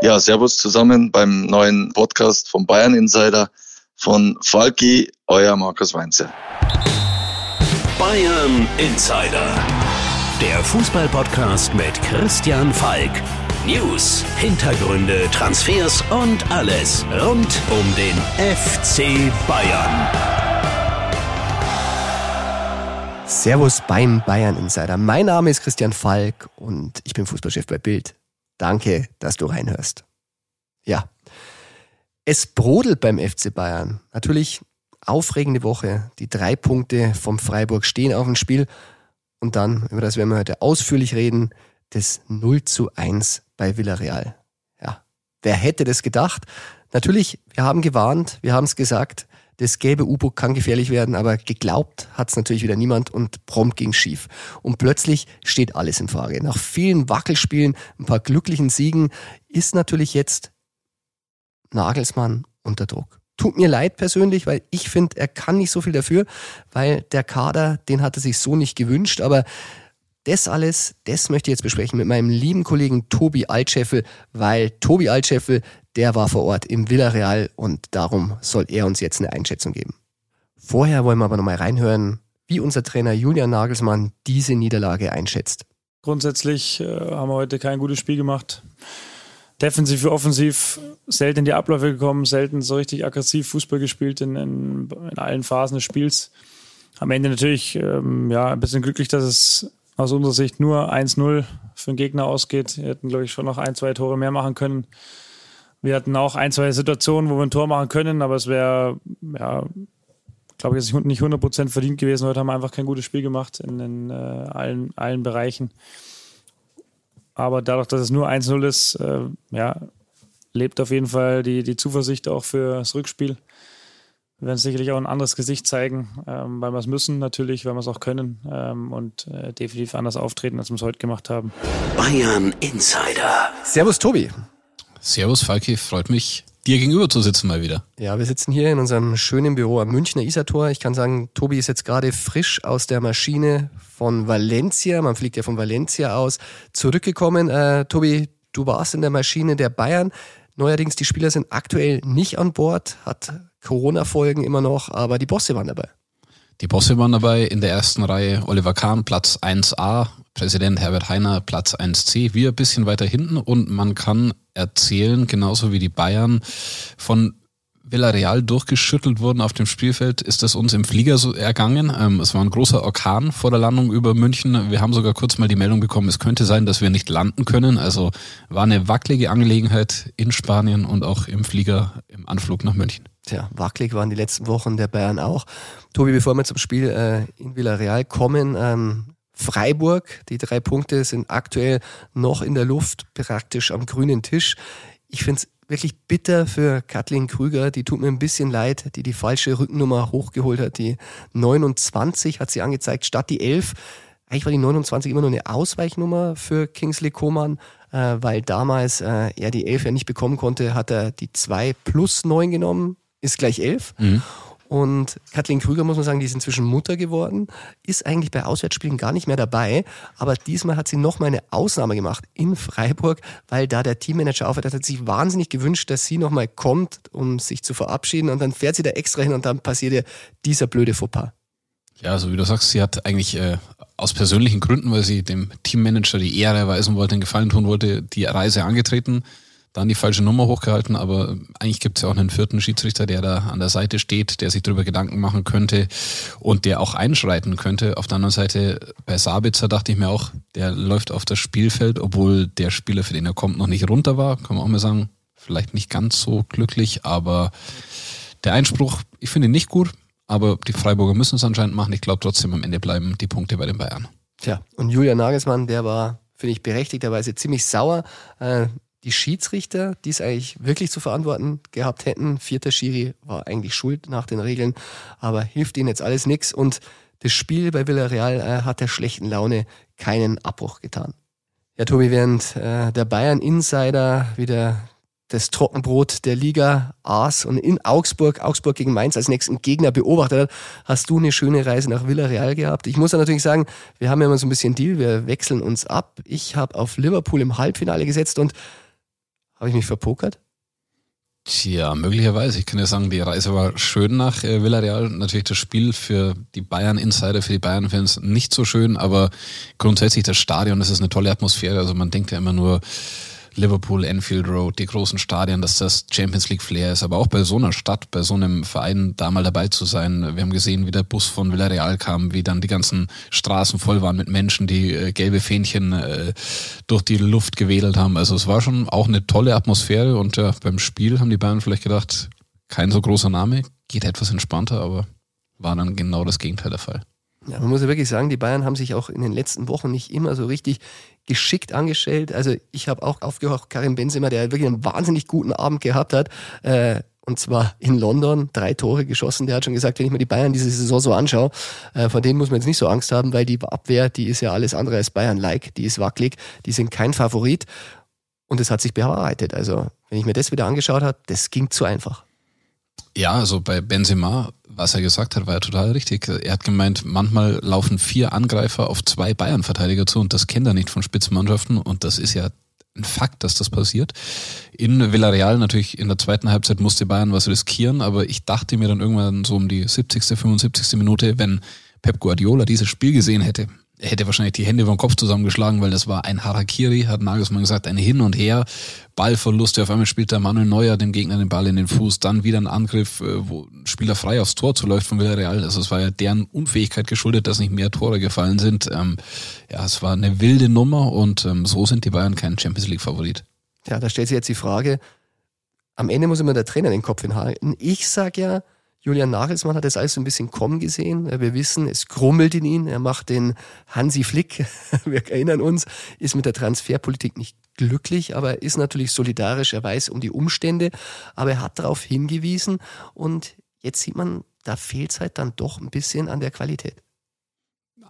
Ja, servus zusammen beim neuen Podcast vom Bayern Insider von Falki, euer Markus Weinze. Bayern Insider, der Fußballpodcast mit Christian Falk. News, Hintergründe, Transfers und alles rund um den FC Bayern. Servus beim Bayern Insider. Mein Name ist Christian Falk und ich bin Fußballchef bei Bild. Danke, dass du reinhörst. Ja, es brodelt beim FC Bayern. Natürlich aufregende Woche. Die drei Punkte vom Freiburg stehen auf dem Spiel. Und dann, über das werden wir heute ausführlich reden, das 0 zu 1 bei Villarreal. Ja, wer hätte das gedacht? Natürlich, wir haben gewarnt, wir haben es gesagt, das gelbe U-Boot kann gefährlich werden, aber geglaubt hat es natürlich wieder niemand und prompt ging schief. Und plötzlich steht alles in Frage. Nach vielen Wackelspielen, ein paar glücklichen Siegen ist natürlich jetzt Nagelsmann unter Druck. Tut mir leid persönlich, weil ich finde, er kann nicht so viel dafür, weil der Kader, den hat er sich so nicht gewünscht, aber das alles, das möchte ich jetzt besprechen mit meinem lieben Kollegen Tobi Altscheffel, weil Tobi Altscheffel, der war vor Ort im Villarreal und darum soll er uns jetzt eine Einschätzung geben. Vorher wollen wir aber nochmal reinhören, wie unser Trainer Julian Nagelsmann diese Niederlage einschätzt. Grundsätzlich äh, haben wir heute kein gutes Spiel gemacht. Defensiv wie offensiv selten in die Abläufe gekommen, selten so richtig aggressiv Fußball gespielt in, in, in allen Phasen des Spiels. Am Ende natürlich ähm, ja, ein bisschen glücklich, dass es aus unserer Sicht nur 1-0 für den Gegner ausgeht. Wir hätten, glaube ich, schon noch ein, zwei Tore mehr machen können. Wir hatten auch ein, zwei Situationen, wo wir ein Tor machen können, aber es wäre, ja, glaube ich, nicht 100% verdient gewesen. Heute haben wir einfach kein gutes Spiel gemacht in, in äh, allen, allen Bereichen. Aber dadurch, dass es nur 1-0 ist, äh, ja, lebt auf jeden Fall die, die Zuversicht auch für das Rückspiel. Wir werden sicherlich auch ein anderes Gesicht zeigen, ähm, weil wir es müssen natürlich, weil wir es auch können ähm, und äh, definitiv anders auftreten, als wir es heute gemacht haben. Bayern Insider. Servus Tobi. Servus Falki, freut mich, dir gegenüber zu sitzen mal wieder. Ja, wir sitzen hier in unserem schönen Büro am Münchner Isartor. Ich kann sagen, Tobi ist jetzt gerade frisch aus der Maschine von Valencia, man fliegt ja von Valencia aus, zurückgekommen. Äh, Tobi, du warst in der Maschine der Bayern. Neuerdings, die Spieler sind aktuell nicht an Bord, hat Corona-Folgen immer noch, aber die Bosse waren dabei. Die Bosse waren dabei in der ersten Reihe. Oliver Kahn, Platz 1a, Präsident Herbert Heiner, Platz 1c. Wir ein bisschen weiter hinten und man kann erzählen, genauso wie die Bayern, von Villarreal durchgeschüttelt wurden auf dem Spielfeld, ist das uns im Flieger so ergangen. Ähm, es war ein großer Orkan vor der Landung über München. Wir haben sogar kurz mal die Meldung bekommen, es könnte sein, dass wir nicht landen können. Also war eine wackelige Angelegenheit in Spanien und auch im Flieger im Anflug nach München. Tja, wackelig waren die letzten Wochen der Bayern auch. Tobi, bevor wir zum Spiel äh, in Villarreal kommen, ähm, Freiburg, die drei Punkte sind aktuell noch in der Luft, praktisch am grünen Tisch. Ich finde es wirklich bitter für Kathleen Krüger. Die tut mir ein bisschen leid, die die falsche Rückennummer hochgeholt hat. Die 29 hat sie angezeigt statt die 11. Eigentlich war die 29 immer nur eine Ausweichnummer für Kingsley Coman, äh, weil damals äh, er die 11 ja nicht bekommen konnte, hat er die 2 plus 9 genommen, ist gleich 11. Mhm. Und Kathleen Krüger, muss man sagen, die ist inzwischen Mutter geworden, ist eigentlich bei Auswärtsspielen gar nicht mehr dabei. Aber diesmal hat sie nochmal eine Ausnahme gemacht in Freiburg, weil da der Teammanager aufhört. Hat sich wahnsinnig gewünscht, dass sie nochmal kommt, um sich zu verabschieden. Und dann fährt sie da extra hin und dann passiert ihr dieser blöde Fauxpas. Ja, also wie du sagst, sie hat eigentlich äh, aus persönlichen Gründen, weil sie dem Teammanager die Ehre erweisen wollte, den Gefallen tun wollte, die Reise angetreten dann die falsche Nummer hochgehalten, aber eigentlich gibt es ja auch einen vierten Schiedsrichter, der da an der Seite steht, der sich darüber Gedanken machen könnte und der auch einschreiten könnte. Auf der anderen Seite, bei Sabitzer dachte ich mir auch, der läuft auf das Spielfeld, obwohl der Spieler, für den er kommt, noch nicht runter war, kann man auch mal sagen, vielleicht nicht ganz so glücklich, aber der Einspruch, ich finde ihn nicht gut, aber die Freiburger müssen es anscheinend machen. Ich glaube trotzdem, am Ende bleiben die Punkte bei den Bayern. Tja, und Julian Nagelsmann, der war, finde ich, berechtigterweise ziemlich sauer. Äh, die Schiedsrichter, die es eigentlich wirklich zu verantworten gehabt hätten. Vierter Schiri war eigentlich schuld nach den Regeln, aber hilft ihnen jetzt alles nichts. Und das Spiel bei Villarreal äh, hat der schlechten Laune keinen Abbruch getan. Ja, Tobi, während äh, der Bayern Insider wieder das Trockenbrot der Liga aß und in Augsburg, Augsburg gegen Mainz als nächsten Gegner beobachtet hat, hast du eine schöne Reise nach Villarreal gehabt. Ich muss ja natürlich sagen, wir haben ja immer so ein bisschen Deal, wir wechseln uns ab. Ich habe auf Liverpool im Halbfinale gesetzt und Habe ich mich verpokert? Tja, möglicherweise. Ich kann ja sagen, die Reise war schön nach äh, Villarreal. Natürlich das Spiel für die Bayern-Insider, für die Bayern-Fans nicht so schön, aber grundsätzlich das Stadion, das ist eine tolle Atmosphäre. Also man denkt ja immer nur, Liverpool, Enfield Road, die großen Stadien, dass das Champions League Flair ist, aber auch bei so einer Stadt, bei so einem Verein da mal dabei zu sein. Wir haben gesehen, wie der Bus von Villarreal kam, wie dann die ganzen Straßen voll waren mit Menschen, die äh, gelbe Fähnchen äh, durch die Luft gewedelt haben. Also es war schon auch eine tolle Atmosphäre und ja, beim Spiel haben die Bayern vielleicht gedacht, kein so großer Name, geht etwas entspannter, aber war dann genau das Gegenteil der Fall. Ja, man muss ja wirklich sagen, die Bayern haben sich auch in den letzten Wochen nicht immer so richtig geschickt angestellt. Also ich habe auch aufgehört, Karim Benzema, der wirklich einen wahnsinnig guten Abend gehabt hat. Äh, und zwar in London, drei Tore geschossen. Der hat schon gesagt, wenn ich mir die Bayern diese Saison so anschaue, äh, von denen muss man jetzt nicht so Angst haben, weil die Abwehr, die ist ja alles andere als Bayern-like, die ist wackelig, die sind kein Favorit. Und es hat sich bewahrheitet. Also wenn ich mir das wieder angeschaut habe, das ging zu einfach. Ja, also bei Benzema, was er gesagt hat, war ja total richtig. Er hat gemeint, manchmal laufen vier Angreifer auf zwei Bayern-Verteidiger zu und das kennt er nicht von Spitzenmannschaften und das ist ja ein Fakt, dass das passiert. In Villarreal natürlich in der zweiten Halbzeit musste Bayern was riskieren, aber ich dachte mir dann irgendwann so um die 70., 75. Minute, wenn Pep Guardiola dieses Spiel gesehen hätte, hätte wahrscheinlich die Hände vom Kopf zusammengeschlagen, weil das war ein Harakiri, hat Nagelsmann gesagt, ein Hin und Her, Ballverluste, auf einmal spielt der Manuel Neuer dem Gegner den Ball in den Fuß, dann wieder ein Angriff, äh, wo ein Spieler frei aufs Tor zuläuft von Villarreal. Also es war ja deren Unfähigkeit geschuldet, dass nicht mehr Tore gefallen sind. Ähm, ja, es war eine wilde Nummer und ähm, so sind die Bayern kein Champions League Favorit. Ja, da stellt sich jetzt die Frage, am Ende muss immer der Trainer den Kopf hinhalten. Ich sag ja, Julian Nagelsmann hat das alles so ein bisschen kommen gesehen. Wir wissen, es grummelt in ihn. Er macht den Hansi Flick. Wir erinnern uns, ist mit der Transferpolitik nicht glücklich, aber er ist natürlich solidarisch. Er weiß um die Umstände, aber er hat darauf hingewiesen und jetzt sieht man, da fehlt es halt dann doch ein bisschen an der Qualität.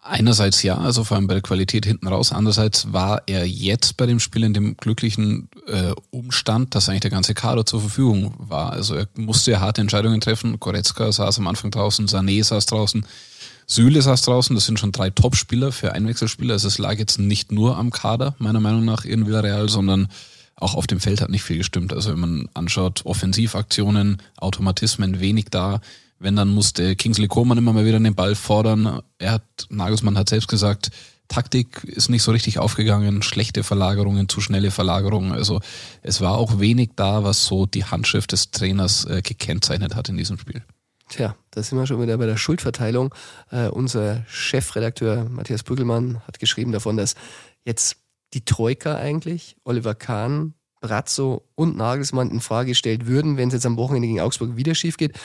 Einerseits ja, also vor allem bei der Qualität hinten raus. Andererseits war er jetzt bei dem Spiel in dem glücklichen äh, Umstand, dass eigentlich der ganze Kader zur Verfügung war. Also er musste ja harte Entscheidungen treffen. Goretzka saß am Anfang draußen, Sané saß draußen, Süle saß draußen. Das sind schon drei Top-Spieler für Einwechselspieler. Also es lag jetzt nicht nur am Kader, meiner Meinung nach, in Villarreal, sondern auch auf dem Feld hat nicht viel gestimmt. Also wenn man anschaut, Offensivaktionen, Automatismen wenig da wenn, dann musste Kingsley Coman immer mal wieder den Ball fordern. Er hat, Nagelsmann hat selbst gesagt, Taktik ist nicht so richtig aufgegangen, schlechte Verlagerungen, zu schnelle Verlagerungen. Also es war auch wenig da, was so die Handschrift des Trainers äh, gekennzeichnet hat in diesem Spiel. Tja, da sind wir schon wieder bei der Schuldverteilung. Äh, unser Chefredakteur Matthias Brüggelmann hat geschrieben davon, dass jetzt die Troika eigentlich, Oliver Kahn, Brazzo und Nagelsmann in Frage gestellt würden, wenn es jetzt am Wochenende gegen Augsburg wieder schief geht.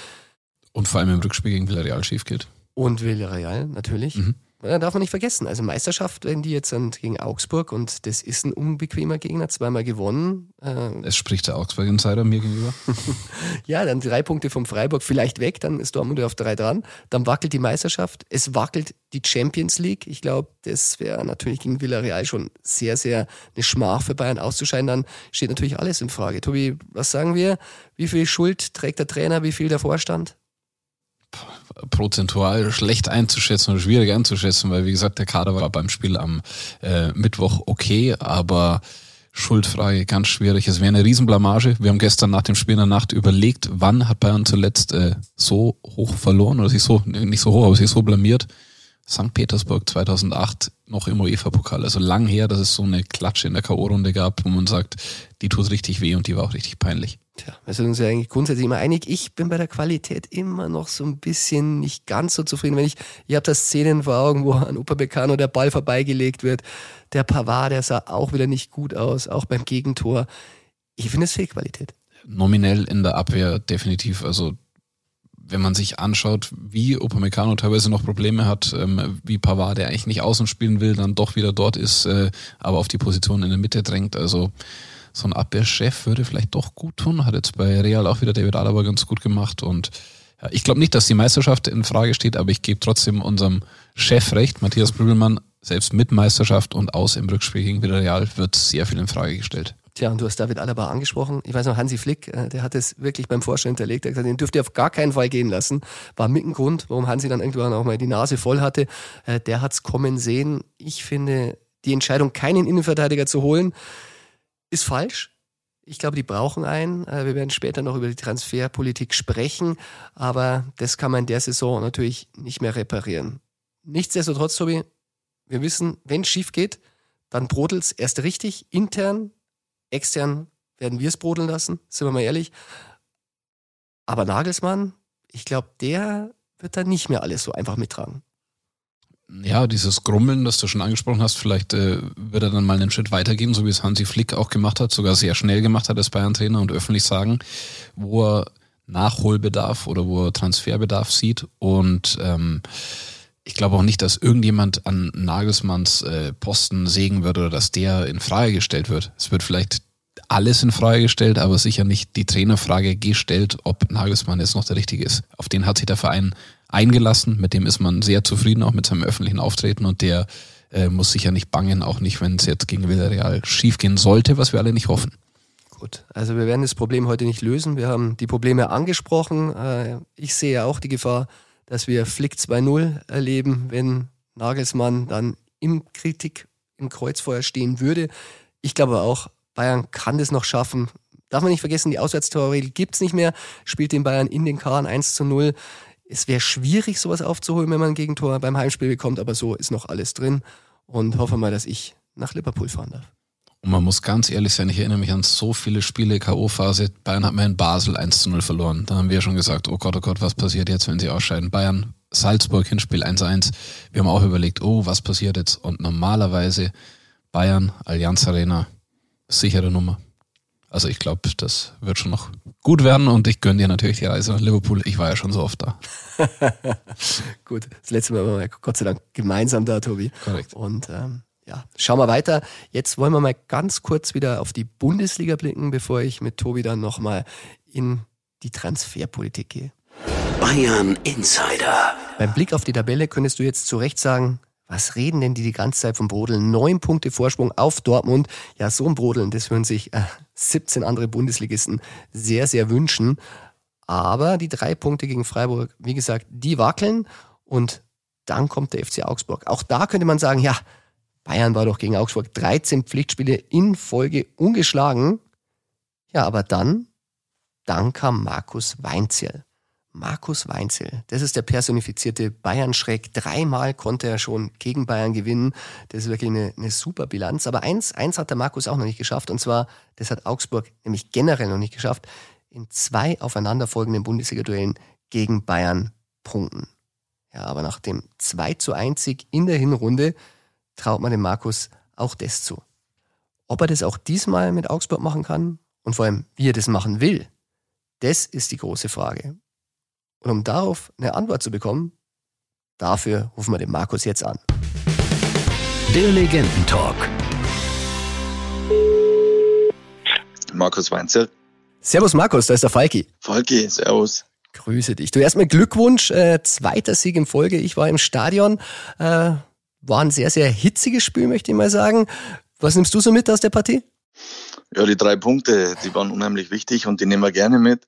Und vor allem im Rückspiel gegen Villarreal schief geht. Und Villarreal, natürlich. Mhm. Da darf man nicht vergessen. Also Meisterschaft, wenn die jetzt sind gegen Augsburg und das ist ein unbequemer Gegner, zweimal gewonnen. Äh es spricht der Augsburg-Insider mir gegenüber. ja, dann drei Punkte vom Freiburg vielleicht weg, dann ist Dortmund auf drei dran. Dann wackelt die Meisterschaft, es wackelt die Champions League. Ich glaube, das wäre natürlich gegen Villarreal schon sehr, sehr eine Schmach für Bayern auszuscheiden. Dann steht natürlich alles in Frage. Tobi, was sagen wir? Wie viel Schuld trägt der Trainer, wie viel der Vorstand? Prozentual schlecht einzuschätzen oder schwierig einzuschätzen, weil wie gesagt, der Kader war beim Spiel am äh, Mittwoch okay, aber Schuldfrage ganz schwierig. Es wäre eine Riesenblamage. Wir haben gestern nach dem Spiel in der Nacht überlegt, wann hat Bayern zuletzt äh, so hoch verloren oder sich so, nicht so hoch, aber sich so blamiert. St. Petersburg 2008 noch im UEFA-Pokal. Also lang her, dass es so eine Klatsche in der K.O.-Runde gab, wo man sagt, die tut richtig weh und die war auch richtig peinlich. Tja, wir sind uns ja eigentlich grundsätzlich immer einig. Ich bin bei der Qualität immer noch so ein bisschen nicht ganz so zufrieden. Wenn ich, ihr habt das Szenen vor Augen, wo an Upamecano der Ball vorbeigelegt wird. Der Pavard, der sah auch wieder nicht gut aus, auch beim Gegentor. Ich finde es Fehlqualität. Nominell in der Abwehr definitiv. Also wenn man sich anschaut, wie Upamecano teilweise noch Probleme hat, ähm, wie Pavard, der eigentlich nicht außen spielen will, dann doch wieder dort ist, äh, aber auf die Position in der Mitte drängt. Also so ein Abwehrchef würde vielleicht doch gut tun. Hat jetzt bei Real auch wieder David Alaba ganz gut gemacht und ja, ich glaube nicht, dass die Meisterschaft in Frage steht, aber ich gebe trotzdem unserem Chef recht, Matthias Brüggelmann, selbst mit Meisterschaft und aus im Rückspiel gegen Villarreal wird sehr viel in Frage gestellt. Tja, und du hast David Alaba angesprochen. Ich weiß noch, Hansi Flick, äh, der hat es wirklich beim Vorstellen hinterlegt. Er hat gesagt, den dürft ihr auf gar keinen Fall gehen lassen. War mit ein Grund, warum Hansi dann irgendwann auch mal die Nase voll hatte. Äh, der hat's kommen sehen. Ich finde, die Entscheidung, keinen Innenverteidiger zu holen, ist falsch. Ich glaube, die brauchen einen. Äh, wir werden später noch über die Transferpolitik sprechen, aber das kann man in der Saison natürlich nicht mehr reparieren. Nichtsdestotrotz, Tobi, wir wissen, wenn es schief geht, dann brodelt es erst richtig, intern, extern werden wir es brodeln lassen, sind wir mal ehrlich. Aber Nagelsmann, ich glaube, der wird da nicht mehr alles so einfach mittragen. Ja, dieses Grummeln, das du schon angesprochen hast, vielleicht äh, wird er dann mal einen Schritt weitergehen, so wie es Hansi Flick auch gemacht hat, sogar sehr schnell gemacht hat als Bayern-Trainer und öffentlich sagen, wo er Nachholbedarf oder wo er Transferbedarf sieht. Und ähm, ich glaube auch nicht, dass irgendjemand an Nagelsmanns äh, Posten sägen wird oder dass der in Frage gestellt wird. Es wird vielleicht alles in Frage gestellt, aber sicher nicht die Trainerfrage gestellt, ob Nagelsmann jetzt noch der Richtige ist. Auf den hat sich der Verein eingelassen, mit dem ist man sehr zufrieden, auch mit seinem öffentlichen Auftreten und der äh, muss sicher nicht bangen, auch nicht, wenn es jetzt gegen Villarreal schiefgehen sollte, was wir alle nicht hoffen. Gut, also wir werden das Problem heute nicht lösen. Wir haben die Probleme angesprochen. Äh, ich sehe auch die Gefahr, dass wir Flick 2-0 erleben, wenn Nagelsmann dann im Kritik im Kreuzfeuer stehen würde. Ich glaube auch, Bayern kann das noch schaffen. Darf man nicht vergessen, die Auswärtstorregel gibt es nicht mehr. Spielt den Bayern in den Kahn 1 zu 0. Es wäre schwierig, sowas aufzuholen, wenn man ein Gegentor beim Heimspiel bekommt, aber so ist noch alles drin. Und hoffe mal, dass ich nach Liverpool fahren darf. Und man muss ganz ehrlich sein, ich erinnere mich an so viele Spiele, K.O.-Phase. Bayern hat mal in Basel 1 zu 0 verloren. Da haben wir schon gesagt, oh Gott, oh Gott, was passiert jetzt, wenn sie ausscheiden? Bayern, Salzburg, Hinspiel 1-1. Wir haben auch überlegt, oh, was passiert jetzt? Und normalerweise Bayern, Allianz Arena, sichere Nummer. Also ich glaube, das wird schon noch gut werden und ich gönne dir natürlich die Reise nach Liverpool. Ich war ja schon so oft da. gut, das letzte Mal waren wir Gott sei Dank gemeinsam da, Tobi. Korrekt. Und ähm, ja, schauen wir weiter. Jetzt wollen wir mal ganz kurz wieder auf die Bundesliga blicken, bevor ich mit Tobi dann nochmal in die Transferpolitik gehe. Bayern Insider. Beim Blick auf die Tabelle könntest du jetzt zu Recht sagen, was reden denn die die ganze Zeit vom Brodeln? Neun Punkte Vorsprung auf Dortmund. Ja, so ein Brodeln, das würden sich äh, 17 andere Bundesligisten sehr, sehr wünschen. Aber die drei Punkte gegen Freiburg, wie gesagt, die wackeln. Und dann kommt der FC Augsburg. Auch da könnte man sagen, ja, Bayern war doch gegen Augsburg 13 Pflichtspiele in Folge ungeschlagen. Ja, aber dann, dann kam Markus Weinzierl. Markus Weinzel. Das ist der personifizierte Bayern-Schreck. Dreimal konnte er schon gegen Bayern gewinnen. Das ist wirklich eine, eine, super Bilanz. Aber eins, eins hat der Markus auch noch nicht geschafft. Und zwar, das hat Augsburg nämlich generell noch nicht geschafft, in zwei aufeinanderfolgenden Bundesliga-Duellen gegen Bayern punkten. Ja, aber nach dem 2 zu 1 Sieg in der Hinrunde traut man dem Markus auch das zu. Ob er das auch diesmal mit Augsburg machen kann und vor allem, wie er das machen will, das ist die große Frage. Und um darauf eine Antwort zu bekommen, dafür rufen wir den Markus jetzt an. Der Legendentalk. Markus Weinzel. Servus Markus, da ist der Falki. Falki, servus. Grüße dich. Du erstmal Glückwunsch, äh, zweiter Sieg in Folge. Ich war im Stadion. Äh, war ein sehr, sehr hitziges Spiel, möchte ich mal sagen. Was nimmst du so mit aus der Partie? Ja, die drei Punkte, die waren unheimlich wichtig und die nehmen wir gerne mit.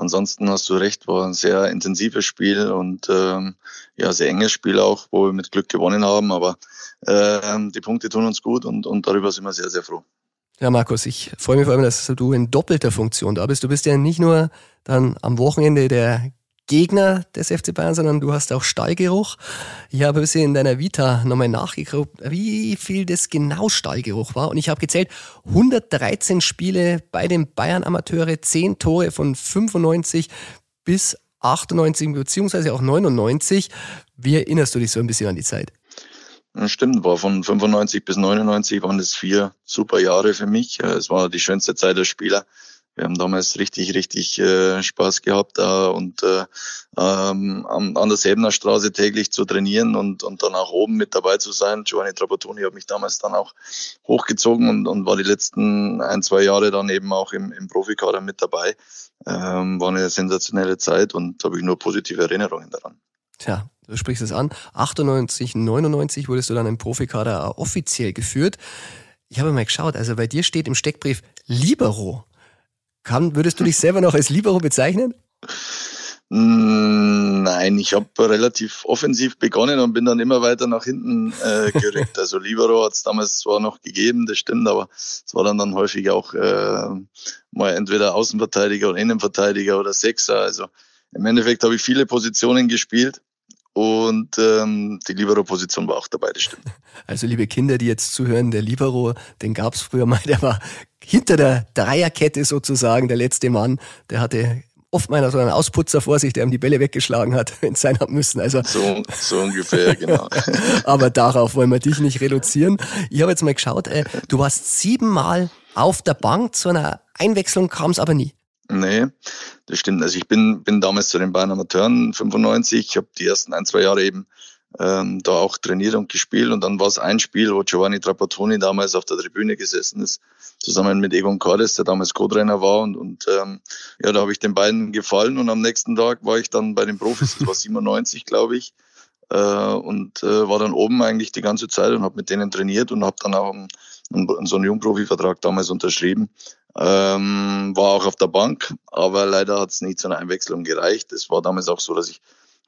Ansonsten hast du recht, war ein sehr intensives Spiel und ähm, ja, sehr enges Spiel auch, wo wir mit Glück gewonnen haben. Aber ähm, die Punkte tun uns gut und, und darüber sind wir sehr, sehr froh. Ja, Markus, ich freue mich vor allem, dass du in doppelter Funktion da bist. Du bist ja nicht nur dann am Wochenende der Gegner des FC Bayern, sondern du hast auch Stallgeruch. Ich habe ein bisschen in deiner Vita nochmal nachgeguckt, wie viel das genau Stallgeruch war. Und ich habe gezählt, 113 Spiele bei den Bayern Amateure, 10 Tore von 95 bis 98 beziehungsweise auch 99. Wie erinnerst du dich so ein bisschen an die Zeit? Stimmt, war von 95 bis 99 waren das vier super Jahre für mich. Es war die schönste Zeit als Spieler wir haben damals richtig, richtig äh, Spaß gehabt äh, und äh, ähm, an der Säbener Straße täglich zu trainieren und, und dann auch oben mit dabei zu sein. Giovanni Trapattoni hat mich damals dann auch hochgezogen und, und war die letzten ein, zwei Jahre dann eben auch im, im Profikader mit dabei. Ähm, war eine sensationelle Zeit und habe ich nur positive Erinnerungen daran. Tja, du sprichst es an. 98, 99 wurdest du dann im Profikader offiziell geführt. Ich habe mal geschaut, also bei dir steht im Steckbrief Libero. Kann, würdest du dich selber noch als Libero bezeichnen? Mm, Nein, ich habe relativ offensiv begonnen und bin dann immer weiter nach hinten äh, gerückt. Also Libero hat es damals zwar noch gegeben, das stimmt, aber es war dann, dann häufig auch äh, mal entweder Außenverteidiger oder Innenverteidiger oder Sechser. Also im Endeffekt habe ich viele Positionen gespielt und ähm, die Libero-Position war auch dabei, das stimmt. Also liebe Kinder, die jetzt zuhören, der Libero, den gab es früher mal, der war hinter der Dreierkette sozusagen der letzte Mann. Der hatte oft mal so einen Ausputzer vor sich, der ihm die Bälle weggeschlagen hat, wenn es sein hat müssen. Also So, so ungefähr, genau. Aber darauf wollen wir dich nicht reduzieren. Ich habe jetzt mal geschaut, äh, du warst siebenmal auf der Bank, zu einer Einwechslung kam es aber nie. Nee, das stimmt. Also ich bin, bin damals zu den Bayern Amateuren 95. Ich habe die ersten ein, zwei Jahre eben ähm, da auch trainiert und gespielt. Und dann war es ein Spiel, wo Giovanni Trapattoni damals auf der Tribüne gesessen ist, zusammen mit Egon Cordes, der damals Co-Trainer war. Und, und ähm, ja, da habe ich den beiden gefallen. Und am nächsten Tag war ich dann bei den Profis, das war 97, glaube ich. Äh, und äh, war dann oben eigentlich die ganze Zeit und habe mit denen trainiert und habe dann auch einen, einen, so einen Jungprofi-Vertrag damals unterschrieben. Ähm, war auch auf der Bank, aber leider hat es nicht zu einer Einwechslung gereicht. Es war damals auch so, dass ich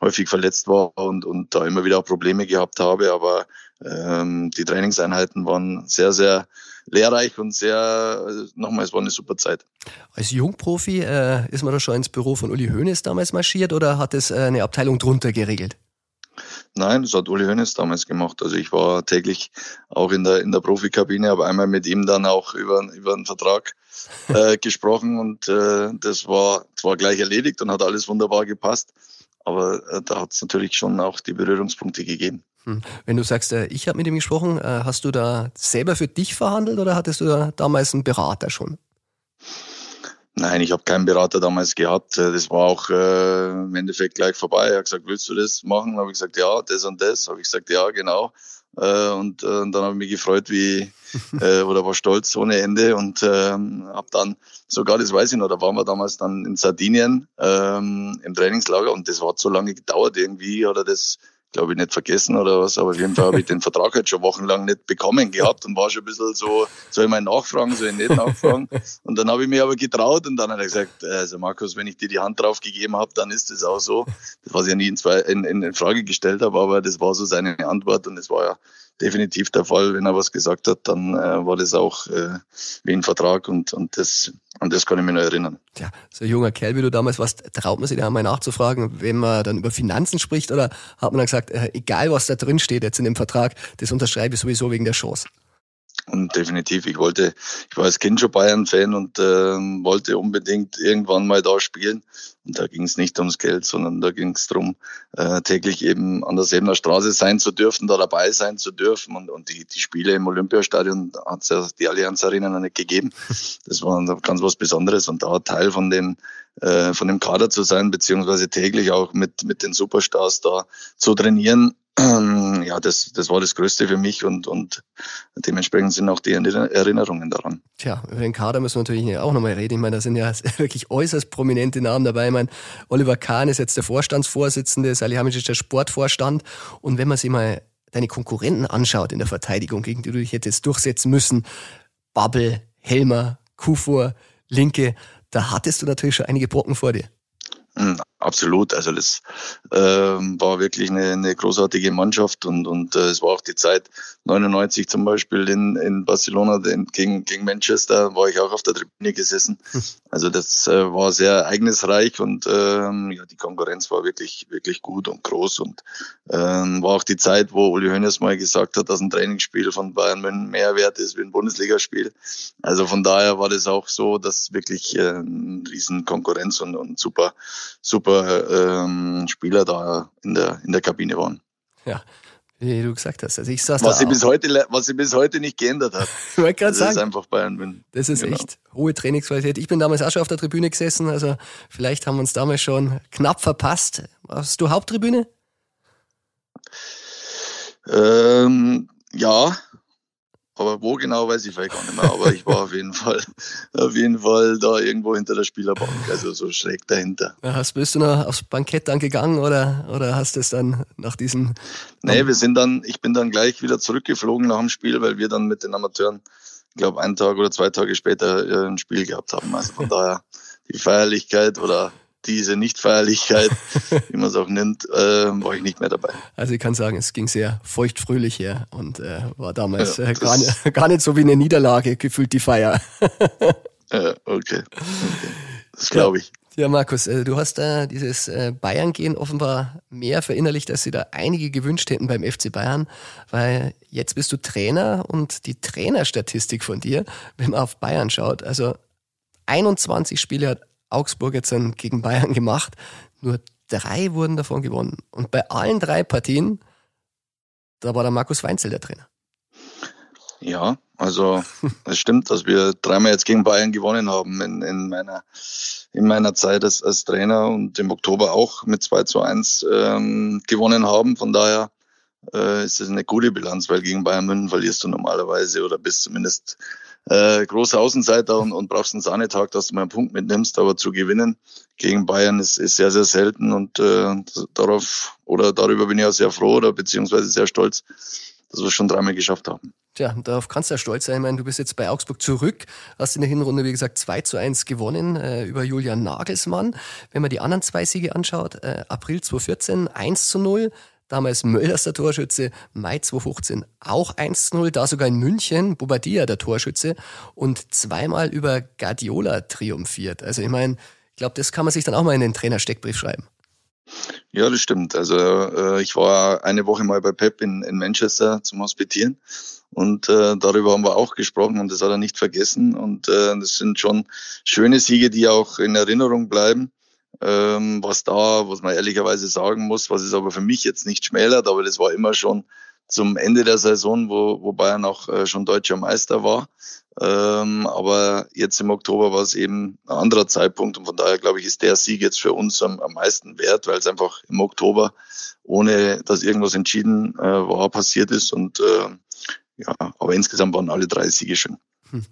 häufig verletzt war und, und da immer wieder auch Probleme gehabt habe. Aber ähm, die Trainingseinheiten waren sehr, sehr lehrreich und sehr, nochmal, es war eine super Zeit. Als Jungprofi äh, ist man da schon ins Büro von Uli Hoeneß damals marschiert oder hat es äh, eine Abteilung drunter geregelt? Nein, das hat Uli Hoeneß damals gemacht. Also ich war täglich auch in der, in der Profikabine, aber einmal mit ihm dann auch über, über einen Vertrag äh, gesprochen und äh, das war zwar gleich erledigt und hat alles wunderbar gepasst, aber äh, da hat es natürlich schon auch die Berührungspunkte gegeben. Hm. Wenn du sagst, äh, ich habe mit ihm gesprochen, äh, hast du da selber für dich verhandelt oder hattest du da damals einen Berater schon? Nein, ich habe keinen Berater damals gehabt. Äh, das war auch äh, im Endeffekt gleich vorbei. Er hat gesagt, willst du das machen? Habe ich gesagt, ja, das und das. Habe ich gesagt, ja, genau. Äh, und, äh, und dann habe ich mich gefreut, wie äh, oder war stolz ohne Ende. Und ähm, habe dann sogar, das weiß ich noch, da waren wir damals dann in Sardinien ähm, im Trainingslager. Und das hat so lange gedauert. Irgendwie oder das glaube ich, nicht vergessen oder was, aber auf jeden Fall habe ich den Vertrag halt schon wochenlang nicht bekommen gehabt und war schon ein bisschen so, soll ich mal nachfragen, soll ich nicht nachfragen? Und dann habe ich mir aber getraut und dann hat er gesagt, also Markus, wenn ich dir die Hand drauf gegeben habe, dann ist das auch so. Das, was ich ja nie in, in, in Frage gestellt habe, aber das war so seine Antwort und es war ja definitiv der Fall. Wenn er was gesagt hat, dann äh, war das auch äh, wie ein Vertrag und, und das und das kann ich mich noch erinnern. Ja, so junger Kerl, wie du damals warst, traut man sich da einmal nachzufragen, wenn man dann über Finanzen spricht oder hat man dann gesagt, äh, egal was da drin steht jetzt in dem Vertrag, das unterschreibe ich sowieso wegen der Chance? Und definitiv, ich wollte, ich war als Kind schon Bayern-Fan und äh, wollte unbedingt irgendwann mal da spielen. Und da ging es nicht ums Geld, sondern da ging es darum, äh, täglich eben an der Sebener Straße sein zu dürfen, da dabei sein zu dürfen. Und, und die, die Spiele im Olympiastadion hat es ja die Allianz Arena noch nicht gegeben. Das war ganz was Besonderes und da Teil von dem, äh, von dem Kader zu sein, beziehungsweise täglich auch mit, mit den Superstars da zu trainieren, ähm, ja, das, das war das Größte für mich und, und dementsprechend sind auch die Erinnerungen daran. Tja, über den Kader müssen wir natürlich auch nochmal reden. Ich meine, da sind ja wirklich äußerst prominente Namen dabei. Ich meine, Oliver Kahn ist jetzt der Vorstandsvorsitzende, Salihamidzic ist der Sportvorstand. Und wenn man sich mal deine Konkurrenten anschaut in der Verteidigung, gegen die du dich jetzt durchsetzen müssen, Babbel, Helmer, Kufur, Linke, da hattest du natürlich schon einige Brocken vor dir. Hm, absolut. Also das ähm, war wirklich eine, eine großartige Mannschaft und, und äh, es war auch die Zeit 99 zum Beispiel in, in Barcelona den, gegen, gegen Manchester, war ich auch auf der Tribüne gesessen. Also das äh, war sehr ereignisreich und ähm, ja, die Konkurrenz war wirklich, wirklich gut und groß und ähm, war auch die Zeit, wo Uli Hoeneß mal gesagt hat, dass ein Trainingsspiel von Bayern München mehr wert ist wie ein Bundesligaspiel. Also von daher war das auch so, dass wirklich äh, ein riesen Konkurrenz und, und super, super ähm, Spieler da in der, in der Kabine waren. Ja, wie du gesagt hast. Also ich saß was, sie bis heute, was sie bis heute nicht geändert hat. ich wollte gerade Das sagen, ist einfach Bayern München. das ist Genau. echt hohe Trainingsqualität. Ich bin damals auch schon auf der Tribüne gesessen, also vielleicht haben wir uns damals schon knapp verpasst. Hast du Haupttribüne? Ähm, ja, aber wo genau weiß ich vielleicht gar nicht mehr. Aber ich war auf jeden Fall, auf jeden Fall da irgendwo hinter der Spielerbank, also so schräg dahinter. Ja, Hast, bist du noch aufs Bankett dann gegangen oder, oder hast du es dann nach diesem Nee, wir sind dann, ich bin dann gleich wieder zurückgeflogen nach dem Spiel, weil wir dann mit den Amateuren, ich glaube, einen Tag oder zwei Tage später äh, ein Spiel gehabt haben. Also von daher die Feierlichkeit oder diese Nichtfeierlichkeit, wie man es auch nennt, äh, war ich nicht mehr dabei. Also ich kann sagen, es ging sehr feuchtfröhlich her und äh, war damals ja, äh, gar, nicht, gar nicht so wie eine Niederlage gefühlt die Feier. ja, okay. okay. Das glaube ich. Ja, Markus, äh, du hast da dieses äh, Bayern-Gehen offenbar mehr verinnerlicht, als sie da einige gewünscht hätten beim FC Bayern, weil jetzt bist du Trainer und die Trainerstatistik von dir, wenn man auf Bayern schaut, also 21 Spiele hat Augsburg jetzt dann gegen Bayern gemacht, nur drei wurden davon gewonnen. Und bei allen drei Partien, da war der Markus Weinzel der Trainer. Ja, also es stimmt, dass wir dreimal jetzt gegen Bayern gewonnen haben in, in meiner in meiner Zeit als, als Trainer und im Oktober auch mit 2 zu 1 ähm, gewonnen haben. Von daher äh, ist das eine gute Bilanz, weil gegen Bayern München verlierst du normalerweise oder bist zumindest äh, großer Außenseiter und, und brauchst einen Sahnetag, dass du mal einen Punkt mitnimmst, aber zu gewinnen gegen Bayern ist, ist sehr, sehr selten und äh, darauf oder darüber bin ich auch sehr froh oder beziehungsweise sehr stolz, dass wir es schon dreimal geschafft haben. Tja, darauf kannst du ja stolz sein. Ich meine, du bist jetzt bei Augsburg zurück, hast in der Hinrunde, wie gesagt, 2 zu 1 gewonnen äh, über Julian Nagelsmann. Wenn man die anderen zwei Siege anschaut, äh, April 2014 1 zu 0, damals Möllers der Torschütze, Mai 2015 auch 1 zu 0, da sogar in München, Bobadilla der Torschütze und zweimal über Guardiola triumphiert. Also ich meine, ich glaube, das kann man sich dann auch mal in den Trainersteckbrief schreiben. Ja, das stimmt. Also äh, ich war eine Woche mal bei Pep in, in Manchester zum Hospitieren und äh, darüber haben wir auch gesprochen und das hat er nicht vergessen. Und äh, das sind schon schöne Siege, die auch in Erinnerung bleiben. Ähm, was da, was man ehrlicherweise sagen muss, was es aber für mich jetzt nicht schmälert, aber das war immer schon zum Ende der Saison, wo, wo Bayern auch äh, schon deutscher Meister war. Ähm, aber jetzt im Oktober war es eben ein anderer Zeitpunkt und von daher glaube ich, ist der Sieg jetzt für uns am, am meisten wert, weil es einfach im Oktober, ohne dass irgendwas entschieden äh, war, passiert ist und äh, ja, aber insgesamt waren alle drei Siege schön. Hm.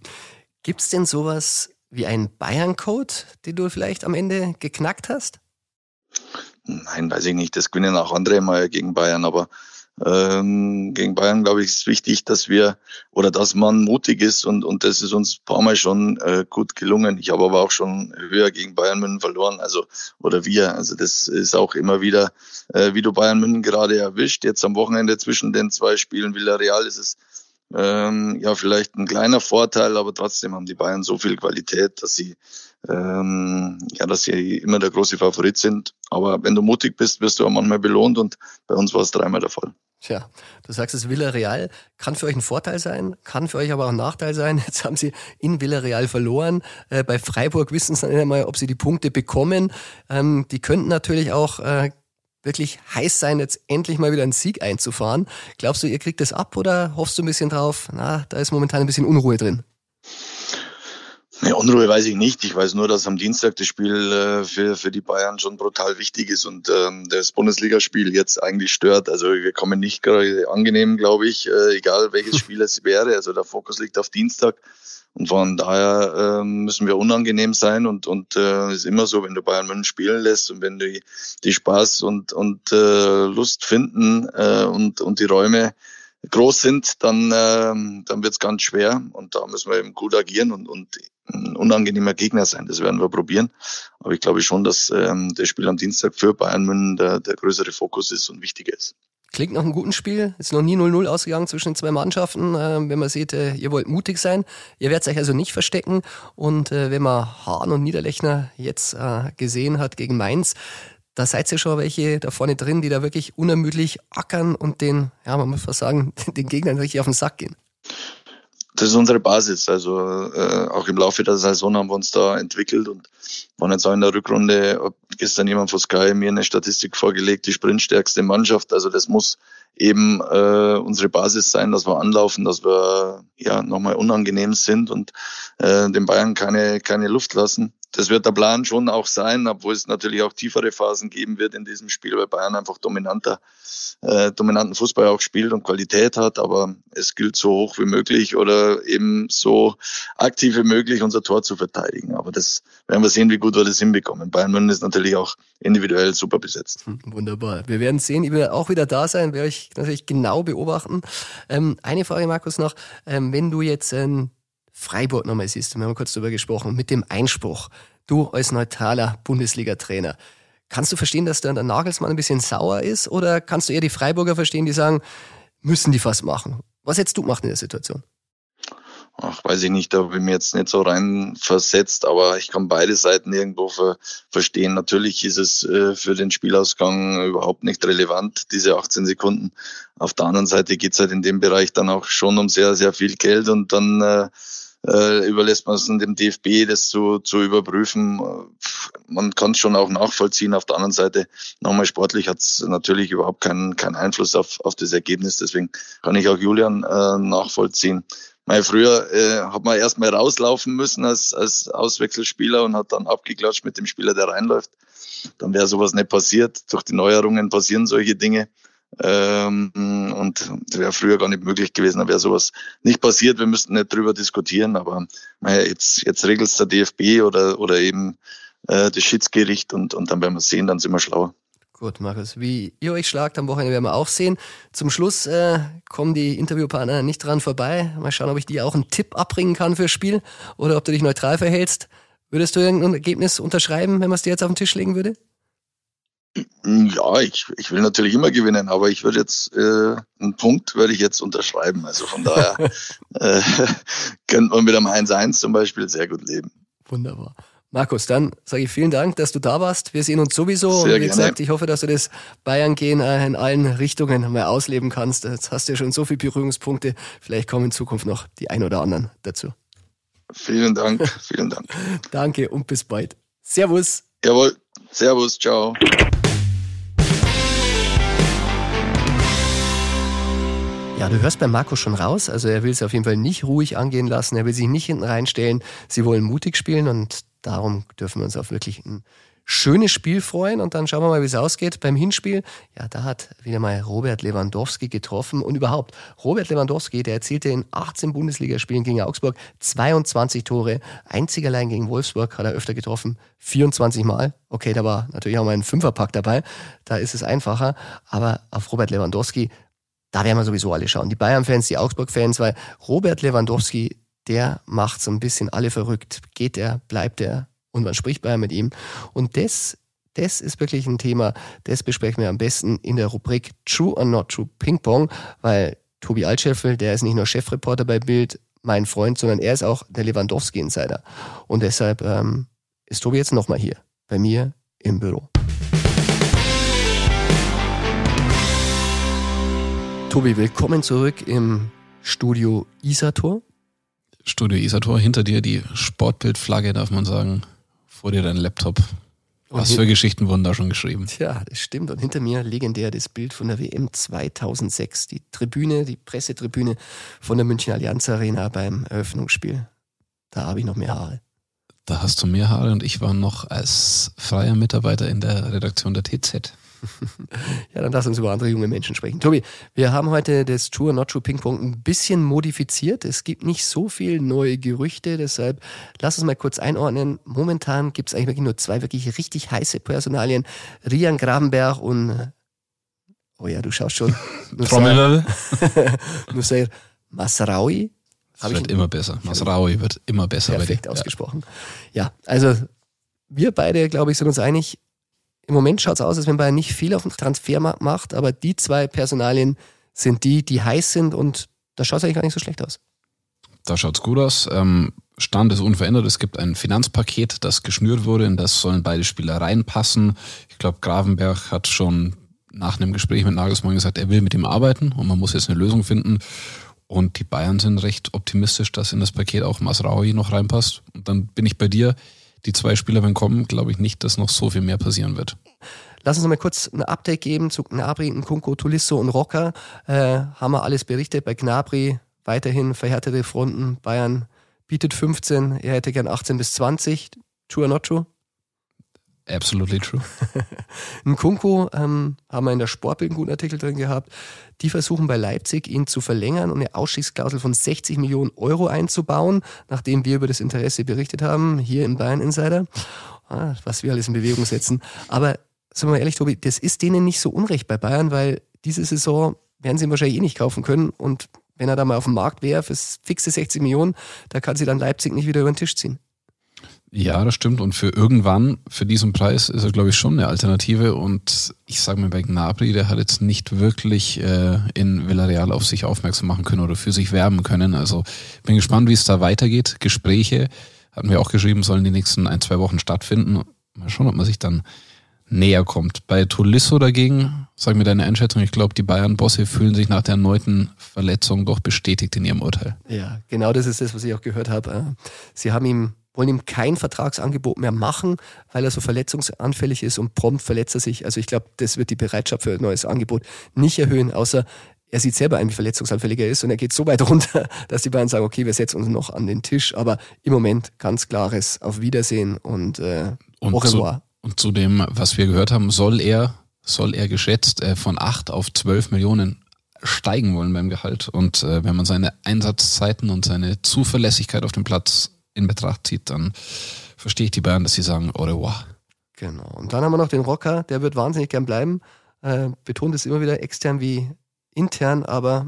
Gibt es denn sowas wie einen Bayern-Code, den du vielleicht am Ende geknackt hast? Nein, weiß ich nicht. Das gewinnen auch andere mal gegen Bayern, aber ähm, gegen Bayern, glaube ich, ist wichtig, dass wir oder dass man mutig ist und, und das ist uns ein paar Mal schon äh, gut gelungen. Ich habe aber auch schon höher gegen Bayern München verloren, also oder wir. Also das ist auch immer wieder, äh, wie du Bayern München gerade erwischt. Jetzt am Wochenende zwischen den zwei Spielen Villarreal ist es ähm, ja vielleicht ein kleiner Vorteil, aber trotzdem haben die Bayern so viel Qualität, dass sie ähm, ja, dass sie immer der große Favorit sind. Aber wenn du mutig bist, wirst du auch manchmal belohnt und bei uns war es dreimal der Fall. Tja, du sagst es, Villarreal kann für euch ein Vorteil sein, kann für euch aber auch ein Nachteil sein. Jetzt haben sie in Villarreal verloren. Äh, bei Freiburg wissen sie nicht einmal, ob sie die Punkte bekommen. Ähm, die könnten natürlich auch äh, wirklich heiß sein, jetzt endlich mal wieder einen Sieg einzufahren. Glaubst du, ihr kriegt das ab oder hoffst du ein bisschen drauf? Na, da ist momentan ein bisschen Unruhe drin. Ja, Unruhe weiß ich nicht. Ich weiß nur, dass am Dienstag das Spiel äh, für, für die Bayern schon brutal wichtig ist und ähm, das Bundesligaspiel jetzt eigentlich stört. Also wir kommen nicht gerade angenehm, glaube ich, äh, egal welches Spiel es wäre. Also der Fokus liegt auf Dienstag. Und von daher äh, müssen wir unangenehm sein und und äh, ist immer so, wenn du Bayern München spielen lässt und wenn die die Spaß und und äh, Lust finden äh, und und die Räume groß sind, dann äh, dann wird's ganz schwer und da müssen wir eben gut agieren und und ein unangenehmer Gegner sein. Das werden wir probieren. Aber ich glaube schon, dass ähm, das Spiel am Dienstag für Bayern München der, der größere Fokus ist und wichtiger ist. Klingt nach einem guten Spiel. Ist noch nie 0-0 ausgegangen zwischen den zwei Mannschaften. Äh, wenn man sieht, äh, ihr wollt mutig sein. Ihr werdet euch also nicht verstecken. Und äh, wenn man Hahn und Niederlechner jetzt äh, gesehen hat gegen Mainz, da seid ihr schon welche da vorne drin, die da wirklich unermüdlich ackern und den, ja, man muss fast sagen, den Gegnern richtig auf den Sack gehen das ist unsere Basis. Also äh, auch im Laufe der Saison haben wir uns da entwickelt und waren jetzt auch in der Rückrunde, gestern jemand von Sky mir eine Statistik vorgelegt, die sprintstärkste Mannschaft. Also das muss eben äh, unsere Basis sein, dass wir anlaufen, dass wir ja nochmal unangenehm sind und äh, den Bayern keine, keine Luft lassen das wird der Plan schon auch sein, obwohl es natürlich auch tiefere Phasen geben wird in diesem Spiel, weil Bayern einfach dominanter, äh, dominanten Fußball auch spielt und Qualität hat. Aber es gilt so hoch wie möglich oder eben so aktiv wie möglich unser Tor zu verteidigen. Aber das werden wir sehen, wie gut wir das hinbekommen. Bayern München ist natürlich auch individuell super besetzt. Wunderbar. Wir werden sehen, ich werde auch wieder da sein, werde ich natürlich genau beobachten. Ähm, eine Frage, Markus, noch. Ähm, wenn du jetzt ähm, Freiburg nochmal siehst, wir haben kurz darüber gesprochen, mit dem Einspruch. Du als neutraler Bundesliga-Trainer, kannst du verstehen, dass der Nagelsmann ein bisschen sauer ist oder kannst du eher die Freiburger verstehen, die sagen, müssen die was machen? Was hättest du gemacht in der Situation? Ach, weiß ich nicht, da habe ich mir jetzt nicht so rein versetzt, aber ich kann beide Seiten irgendwo ver verstehen. Natürlich ist es äh, für den Spielausgang überhaupt nicht relevant, diese 18 Sekunden. Auf der anderen Seite geht es halt in dem Bereich dann auch schon um sehr, sehr viel Geld und dann äh, äh, überlässt man es dem DFB, das zu, zu überprüfen. Man kann es schon auch nachvollziehen. Auf der anderen Seite, nochmal sportlich hat es natürlich überhaupt keinen, keinen Einfluss auf, auf das Ergebnis. Deswegen kann ich auch Julian äh, nachvollziehen. Weil früher äh, hat man erstmal rauslaufen müssen als, als Auswechselspieler und hat dann abgeklatscht mit dem Spieler, der reinläuft. Dann wäre sowas nicht passiert. Durch die Neuerungen passieren solche Dinge. Ähm, und das wäre früher gar nicht möglich gewesen, dann wäre sowas nicht passiert. Wir müssten nicht drüber diskutieren, aber naja, jetzt, jetzt regelt es der DFB oder, oder eben äh, das Schiedsgericht und, und dann werden wir sehen, dann sind wir schlauer. Gut, Markus, wie ihr euch schlagt am Wochenende werden wir auch sehen. Zum Schluss äh, kommen die Interviewpartner nicht dran vorbei. Mal schauen, ob ich dir auch einen Tipp abbringen kann fürs Spiel oder ob du dich neutral verhältst. Würdest du irgendein Ergebnis unterschreiben, wenn man es dir jetzt auf den Tisch legen würde? Ja, ich, ich will natürlich immer gewinnen, aber ich würde jetzt äh, einen Punkt würde ich jetzt unterschreiben. Also von daher äh, könnte man mit einem 1-1 zum Beispiel sehr gut leben. Wunderbar. Markus, dann sage ich vielen Dank, dass du da warst. Wir sehen uns sowieso. Sehr und wie gerne. gesagt, ich hoffe, dass du das Bayern-Gehen äh, in allen Richtungen mal ausleben kannst. Jetzt hast du ja schon so viele Berührungspunkte. Vielleicht kommen in Zukunft noch die ein oder anderen dazu. Vielen Dank, vielen Dank. Danke und bis bald. Servus. Jawohl, Servus, ciao. Ja, du hörst bei Markus schon raus. Also er will es auf jeden Fall nicht ruhig angehen lassen. Er will sich nicht hinten reinstellen. Sie wollen mutig spielen und darum dürfen wir uns auf wirklich ein schönes Spiel freuen. Und dann schauen wir mal, wie es ausgeht. Beim Hinspiel, ja, da hat wieder mal Robert Lewandowski getroffen. Und überhaupt, Robert Lewandowski, der erzielte in 18 Bundesligaspielen gegen Augsburg 22 Tore. Einzig allein gegen Wolfsburg hat er öfter getroffen. 24 Mal. Okay, da war natürlich auch mal ein Fünferpack dabei. Da ist es einfacher. Aber auf Robert Lewandowski da werden wir sowieso alle schauen. Die Bayern-Fans, die Augsburg-Fans, weil Robert Lewandowski, der macht so ein bisschen alle verrückt. Geht er, bleibt er und man spricht Bayern mit ihm. Und das, das ist wirklich ein Thema, das besprechen wir am besten in der Rubrik True or Not True Ping Pong, weil Tobi Altscheffel, der ist nicht nur Chefreporter bei Bild, mein Freund, sondern er ist auch der Lewandowski-Insider. Und deshalb ähm, ist Tobi jetzt nochmal hier bei mir im Büro. Tobi, willkommen zurück im Studio Isator. Studio Isator, hinter dir die Sportbildflagge, darf man sagen. Vor dir dein Laptop. Was für Geschichten wurden da schon geschrieben? Tja, das stimmt. Und hinter mir legendär das Bild von der WM 2006. Die Tribüne, die Pressetribüne von der München Allianz Arena beim Eröffnungsspiel. Da habe ich noch mehr Haare. Da hast du mehr Haare und ich war noch als freier Mitarbeiter in der Redaktion der TZ. Ja, dann lass uns über andere junge Menschen sprechen. Tobi, wir haben heute das True or Not True Ping Pong ein bisschen modifiziert. Es gibt nicht so viel neue Gerüchte, deshalb lass uns mal kurz einordnen. Momentan gibt es eigentlich wirklich nur zwei wirklich richtig heiße Personalien. Rian Grabenberg und oh ja, du schaust schon. Trommelwirbel. Nussair Masraoui. Es wird immer besser. Masraoui wird immer besser. Perfekt ausgesprochen. Ja. ja, also wir beide, glaube ich, sind uns einig, im Moment schaut es aus, als wenn Bayern nicht viel auf dem Transfermarkt macht, aber die zwei Personalien sind die, die heiß sind und da schaut es eigentlich gar nicht so schlecht aus. Da schaut es gut aus. Ähm, Stand ist unverändert. Es gibt ein Finanzpaket, das geschnürt wurde, in das sollen beide Spieler reinpassen. Ich glaube, Gravenberg hat schon nach einem Gespräch mit Nagelsmann gesagt, er will mit ihm arbeiten und man muss jetzt eine Lösung finden. Und die Bayern sind recht optimistisch, dass in das Paket auch Masraoui noch reinpasst. Und dann bin ich bei dir die zwei Spieler, wenn kommen, glaube ich nicht, dass noch so viel mehr passieren wird. Lass uns mal kurz ein Update geben zu Gnabry, Nkunku, Tulisso und Rocker. Äh, haben wir alles berichtet. Bei Gnabry weiterhin verhärtete Fronten. Bayern bietet 15, er hätte gern 18 bis 20. True or not true? Absolutely true. Ein Kunko ähm, haben wir in der Sportbild einen guten Artikel drin gehabt. Die versuchen bei Leipzig, ihn zu verlängern und eine Ausstiegsklausel von 60 Millionen Euro einzubauen, nachdem wir über das Interesse berichtet haben, hier im Bayern Insider. Ah, was wir alles in Bewegung setzen. Aber sagen wir mal ehrlich, Tobi, das ist denen nicht so unrecht bei Bayern, weil diese Saison werden sie ihn wahrscheinlich eh nicht kaufen können. Und wenn er da mal auf den Markt wäre, für fixe 60 Millionen, da kann sie dann Leipzig nicht wieder über den Tisch ziehen. Ja, das stimmt. Und für irgendwann, für diesen Preis, ist er, glaube ich, schon eine Alternative. Und ich sage mir bei Gnabry, der hat jetzt nicht wirklich äh, in Villarreal auf sich aufmerksam machen können oder für sich werben können. Also bin gespannt, wie es da weitergeht. Gespräche, hatten wir auch geschrieben, sollen die nächsten ein, zwei Wochen stattfinden. Mal schauen, ob man sich dann näher kommt. Bei Tolisso dagegen, sag mir deine Einschätzung, ich glaube, die Bayern-Bosse fühlen sich nach der erneuten Verletzung doch bestätigt in ihrem Urteil. Ja, genau das ist das, was ich auch gehört habe. Äh, sie haben ihm wollen ihm kein Vertragsangebot mehr machen, weil er so verletzungsanfällig ist und prompt verletzt er sich. Also ich glaube, das wird die Bereitschaft für ein neues Angebot nicht erhöhen, außer er sieht selber ein, wie verletzungsanfällig er ist und er geht so weit runter, dass die beiden sagen, okay, wir setzen uns noch an den Tisch, aber im Moment ganz klares Auf Wiedersehen und, äh, und au revoir. Zu, und zu dem, was wir gehört haben, soll er, soll er geschätzt äh, von acht auf zwölf Millionen steigen wollen beim Gehalt. Und äh, wenn man seine Einsatzzeiten und seine Zuverlässigkeit auf dem Platz in Betracht zieht, dann verstehe ich die Bayern, dass sie sagen, au revoir. Genau. Und dann haben wir noch den Rocker, der wird wahnsinnig gern bleiben. Äh, betont es immer wieder extern wie intern, aber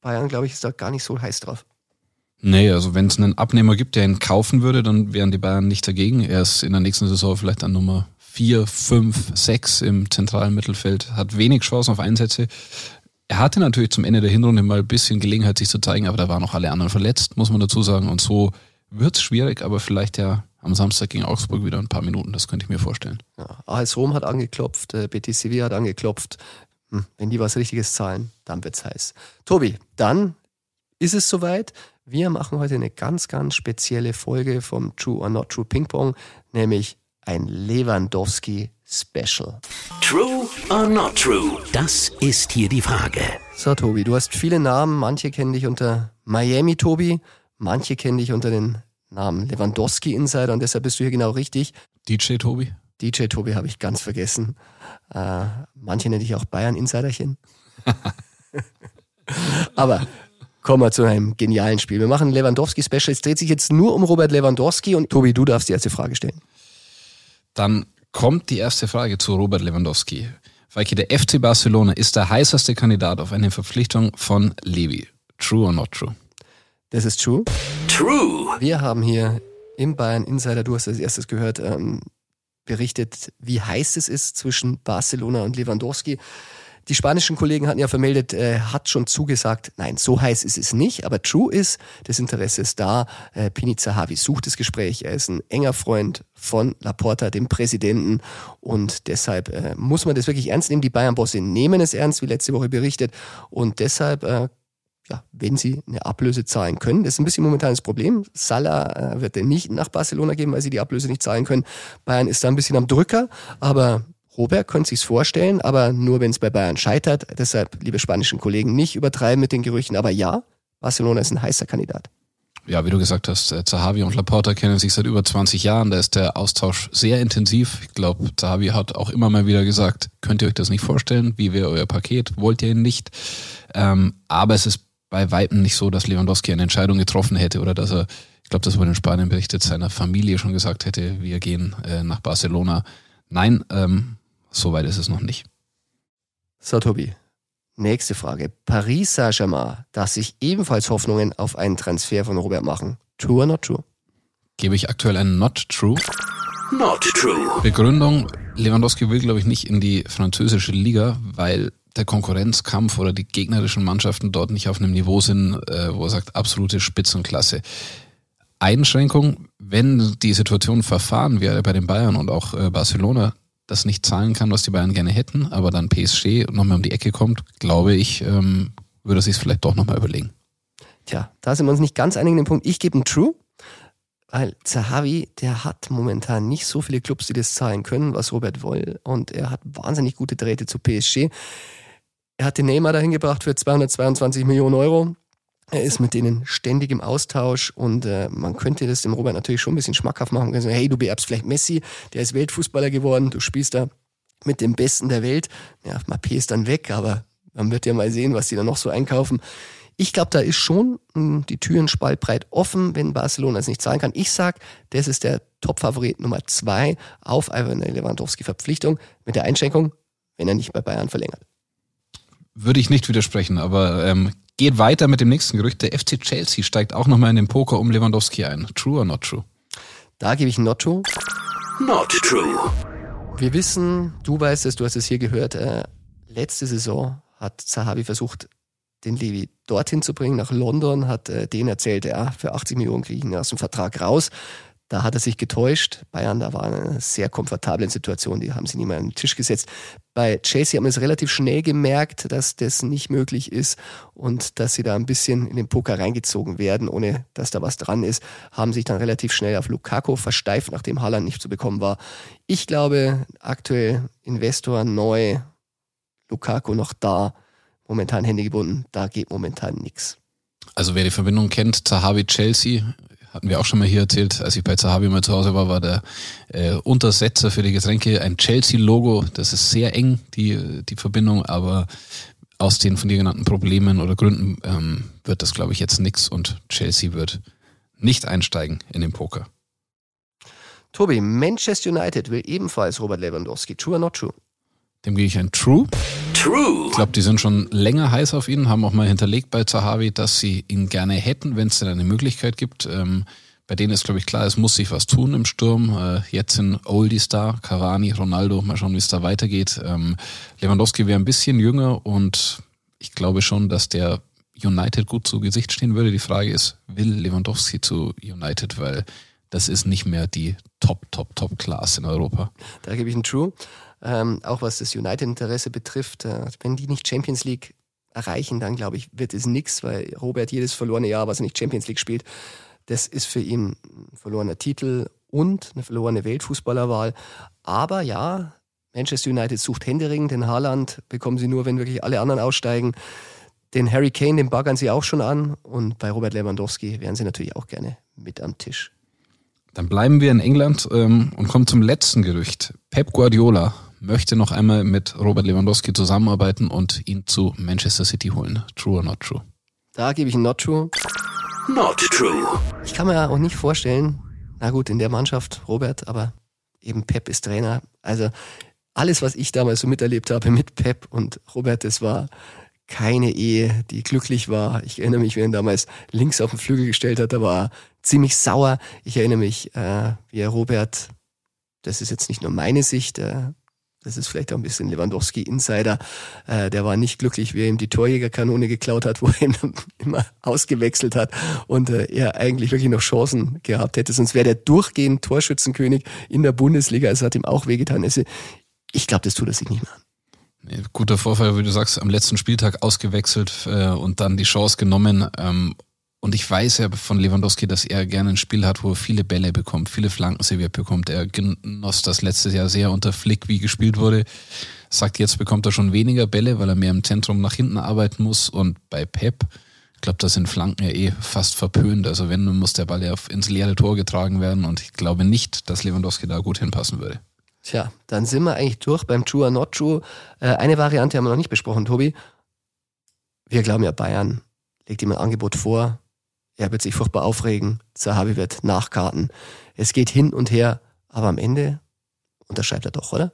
Bayern, glaube ich, ist da gar nicht so heiß drauf. Nee, also wenn es einen Abnehmer gibt, der ihn kaufen würde, dann wären die Bayern nicht dagegen. Er ist in der nächsten Saison vielleicht an Nummer 4, 5, 6 im zentralen Mittelfeld, hat wenig Chancen auf Einsätze. Er hatte natürlich zum Ende der Hinrunde mal ein bisschen Gelegenheit, sich zu zeigen, aber da waren auch alle anderen verletzt, muss man dazu sagen. Und so wird es schwierig, aber vielleicht ja am Samstag gegen Augsburg wieder ein paar Minuten, das könnte ich mir vorstellen. Ja, AS Rom hat angeklopft, äh, Betis Sevilla hat angeklopft. Hm, wenn die was Richtiges zahlen, dann wird's heiß. Tobi, dann ist es soweit. Wir machen heute eine ganz, ganz spezielle Folge vom True or Not True Ping Pong, nämlich ein Lewandowski Special. True or not true? Das ist hier die Frage. So, Tobi, du hast viele Namen. Manche kennen dich unter Miami Tobi, manche kennen dich unter den Namen Lewandowski Insider und deshalb bist du hier genau richtig. DJ Tobi? DJ Tobi habe ich ganz vergessen. Äh, manche nenne ich auch Bayern Insiderchen. Aber kommen wir zu einem genialen Spiel. Wir machen Lewandowski-Special. Es dreht sich jetzt nur um Robert Lewandowski und Tobi, du darfst die erste Frage stellen. Dann kommt die erste Frage zu Robert Lewandowski. Falki, der FC Barcelona ist der heißeste Kandidat auf eine Verpflichtung von Levi. True or not true? Das ist true. True. Wir haben hier im Bayern Insider, du hast als erstes gehört, ähm, berichtet, wie heiß es ist zwischen Barcelona und Lewandowski. Die spanischen Kollegen hatten ja vermeldet, äh, hat schon zugesagt, nein, so heiß ist es nicht, aber true ist, das Interesse ist da. Äh, Pini Zahavi sucht das Gespräch, er ist ein enger Freund von Laporta, dem Präsidenten und deshalb äh, muss man das wirklich ernst nehmen. Die Bayern-Bosse nehmen es ernst, wie letzte Woche berichtet und deshalb äh, ja, wenn sie eine Ablöse zahlen können. Das ist ein bisschen momentan das Problem. Salah äh, wird er nicht nach Barcelona geben, weil sie die Ablöse nicht zahlen können. Bayern ist da ein bisschen am Drücker, aber Robert könnte sich's vorstellen, aber nur wenn es bei Bayern scheitert. Deshalb, liebe spanischen Kollegen, nicht übertreiben mit den Gerüchten. Aber ja, Barcelona ist ein heißer Kandidat. Ja, wie du gesagt hast, äh, Zahavi und Laporta kennen sich seit über 20 Jahren. Da ist der Austausch sehr intensiv. Ich glaube, Zahavi hat auch immer mal wieder gesagt, könnt ihr euch das nicht vorstellen? Wie wäre euer Paket? Wollt ihr ihn nicht? Ähm, aber es ist bei Weitem nicht so, dass Lewandowski eine Entscheidung getroffen hätte oder dass er, ich glaube, das wurde in Spanien berichtet, seiner Familie schon gesagt hätte, wir gehen äh, nach Barcelona. Nein, ähm, so weit ist es noch nicht. So, Tobi. Nächste Frage. Paris Saint-Germain darf sich ebenfalls Hoffnungen auf einen Transfer von Robert machen. True or not true? Gebe ich aktuell einen Not True. Not true. Begründung, Lewandowski will, glaube ich, nicht in die französische Liga, weil der Konkurrenzkampf oder die gegnerischen Mannschaften dort nicht auf einem Niveau sind, äh, wo er sagt, absolute Spitzenklasse. Einschränkung, wenn die Situation verfahren wäre bei den Bayern und auch äh, Barcelona das nicht zahlen kann, was die Bayern gerne hätten, aber dann PSG nochmal um die Ecke kommt, glaube ich, ähm, würde sich vielleicht doch nochmal überlegen. Tja, da sind wir uns nicht ganz einig in dem Punkt. Ich gebe einen True, weil Zahavi, der hat momentan nicht so viele Clubs, die das zahlen können, was Robert will. Und er hat wahnsinnig gute Drähte zu PSG. Er hat den Neymar dahin gebracht für 222 Millionen Euro. Er ist mit denen ständig im Austausch und äh, man könnte das dem Robert natürlich schon ein bisschen schmackhaft machen. Sagen, hey, du beerbst vielleicht Messi, der ist Weltfußballer geworden, du spielst da mit dem Besten der Welt. Ja, Mappé ist dann weg, aber man wird ja mal sehen, was die da noch so einkaufen. Ich glaube, da ist schon hm, die Türen spaltbreit offen, wenn Barcelona es nicht zahlen kann. Ich sag, das ist der Top-Favorit Nummer zwei auf eine Lewandowski-Verpflichtung mit der Einschränkung, wenn er nicht bei Bayern verlängert. Würde ich nicht widersprechen, aber ähm, geht weiter mit dem nächsten Gerücht. Der FC Chelsea steigt auch nochmal in den Poker um Lewandowski ein. True or not true? Da gebe ich Not True. Not true. Wir wissen, du weißt es, du hast es hier gehört, äh, letzte Saison hat Zahavi versucht, den Levi dorthin zu bringen, nach London, hat äh, den erzählt, ja, für 80 Millionen kriege ich ihn aus dem Vertrag raus. Da hat er sich getäuscht. Bayern, da war eine sehr komfortable Situation, die haben sie mehr an den Tisch gesetzt. Bei Chelsea haben wir es relativ schnell gemerkt, dass das nicht möglich ist und dass sie da ein bisschen in den Poker reingezogen werden, ohne dass da was dran ist, haben sich dann relativ schnell auf Lukaku versteift, nachdem Haaland nicht zu bekommen war. Ich glaube, aktuell Investor neu, Lukaku noch da, momentan Hände gebunden, da geht momentan nichts. Also wer die Verbindung kennt, Zahavi Chelsea, hatten wir auch schon mal hier erzählt, als ich bei Zahavi mal zu Hause war, war der äh, Untersetzer für die Getränke ein Chelsea-Logo. Das ist sehr eng, die, die Verbindung, aber aus den von dir genannten Problemen oder Gründen ähm, wird das, glaube ich, jetzt nix und Chelsea wird nicht einsteigen in den Poker. Tobi, Manchester United will ebenfalls Robert Lewandowski. True or not true? Dem gehe ich ein True. True. Ich glaube, die sind schon länger heiß auf ihn, haben auch mal hinterlegt bei Zahavi, dass sie ihn gerne hätten, wenn es denn eine Möglichkeit gibt. Ähm, bei denen ist, glaube ich, klar, es muss sich was tun im Sturm. Äh, jetzt sind Oldies da, Cavani, Ronaldo, mal schauen, wie es da weitergeht. Ähm, Lewandowski wäre ein bisschen jünger und ich glaube schon, dass der United gut zu Gesicht stehen würde. Die Frage ist, will Lewandowski zu United, weil das ist nicht mehr die Top, Top, Top Class in Europa. Da gebe ich ein True. Ähm, auch was das United-Interesse betrifft, äh, wenn die nicht Champions League erreichen, dann glaube ich, wird es nichts, weil Robert jedes verlorene Jahr, was er nicht Champions League spielt, das ist für ihn ein verlorener Titel und eine verlorene Weltfußballerwahl. Aber ja, Manchester United sucht händeringend den Haaland, bekommen sie nur, wenn wirklich alle anderen aussteigen. Den Harry Kane, den baggern sie auch schon an. Und bei Robert Lewandowski wären sie natürlich auch gerne mit am Tisch. Dann bleiben wir in England ähm, und kommen zum letzten Gerücht. Pep Guardiola möchte noch einmal mit Robert Lewandowski zusammenarbeiten und ihn zu Manchester City holen. True or not true? Da gebe ich ein Not True. Not true. Ich kann mir auch nicht vorstellen, na gut, in der Mannschaft Robert, aber eben Pep ist Trainer. Also alles, was ich damals so miterlebt habe mit Pep und Robert, das war keine Ehe, die glücklich war. Ich erinnere mich, wie er ihn damals links auf den Flügel gestellt hat, da war er ziemlich sauer. Ich erinnere mich, äh, wie er Robert, das ist jetzt nicht nur meine Sicht, äh, das ist vielleicht auch ein bisschen Lewandowski-Insider, äh, der war nicht glücklich, wie er ihm die Torjägerkanone geklaut hat, wo er ihn immer ausgewechselt hat und äh, er eigentlich wirklich noch Chancen gehabt hätte. Sonst wäre der durchgehend Torschützenkönig in der Bundesliga. Es hat ihm auch wehgetan. Ich glaube, das tut er sich nicht mehr an. Guter Vorfall, wie du sagst, am letzten Spieltag ausgewechselt äh, und dann die Chance genommen. Ähm, und ich weiß ja von Lewandowski, dass er gerne ein Spiel hat, wo er viele Bälle bekommt, viele Flanken serviert bekommt. Er genoss das letztes Jahr sehr unter Flick, wie gespielt wurde. Sagt, jetzt bekommt er schon weniger Bälle, weil er mehr im Zentrum nach hinten arbeiten muss. Und bei Pep, ich glaube, da sind Flanken ja eh fast verpönt. Also wenn, dann muss der Ball ja ins leere Tor getragen werden. Und ich glaube nicht, dass Lewandowski da gut hinpassen würde. Tja, dann sind wir eigentlich durch beim True or Not True. Eine Variante haben wir noch nicht besprochen, Tobi. Wir glauben ja, Bayern legt ihm ein Angebot vor. Er wird sich furchtbar aufregen. Zahavi wird nachkarten. Es geht hin und her, aber am Ende unterschreibt er doch, oder?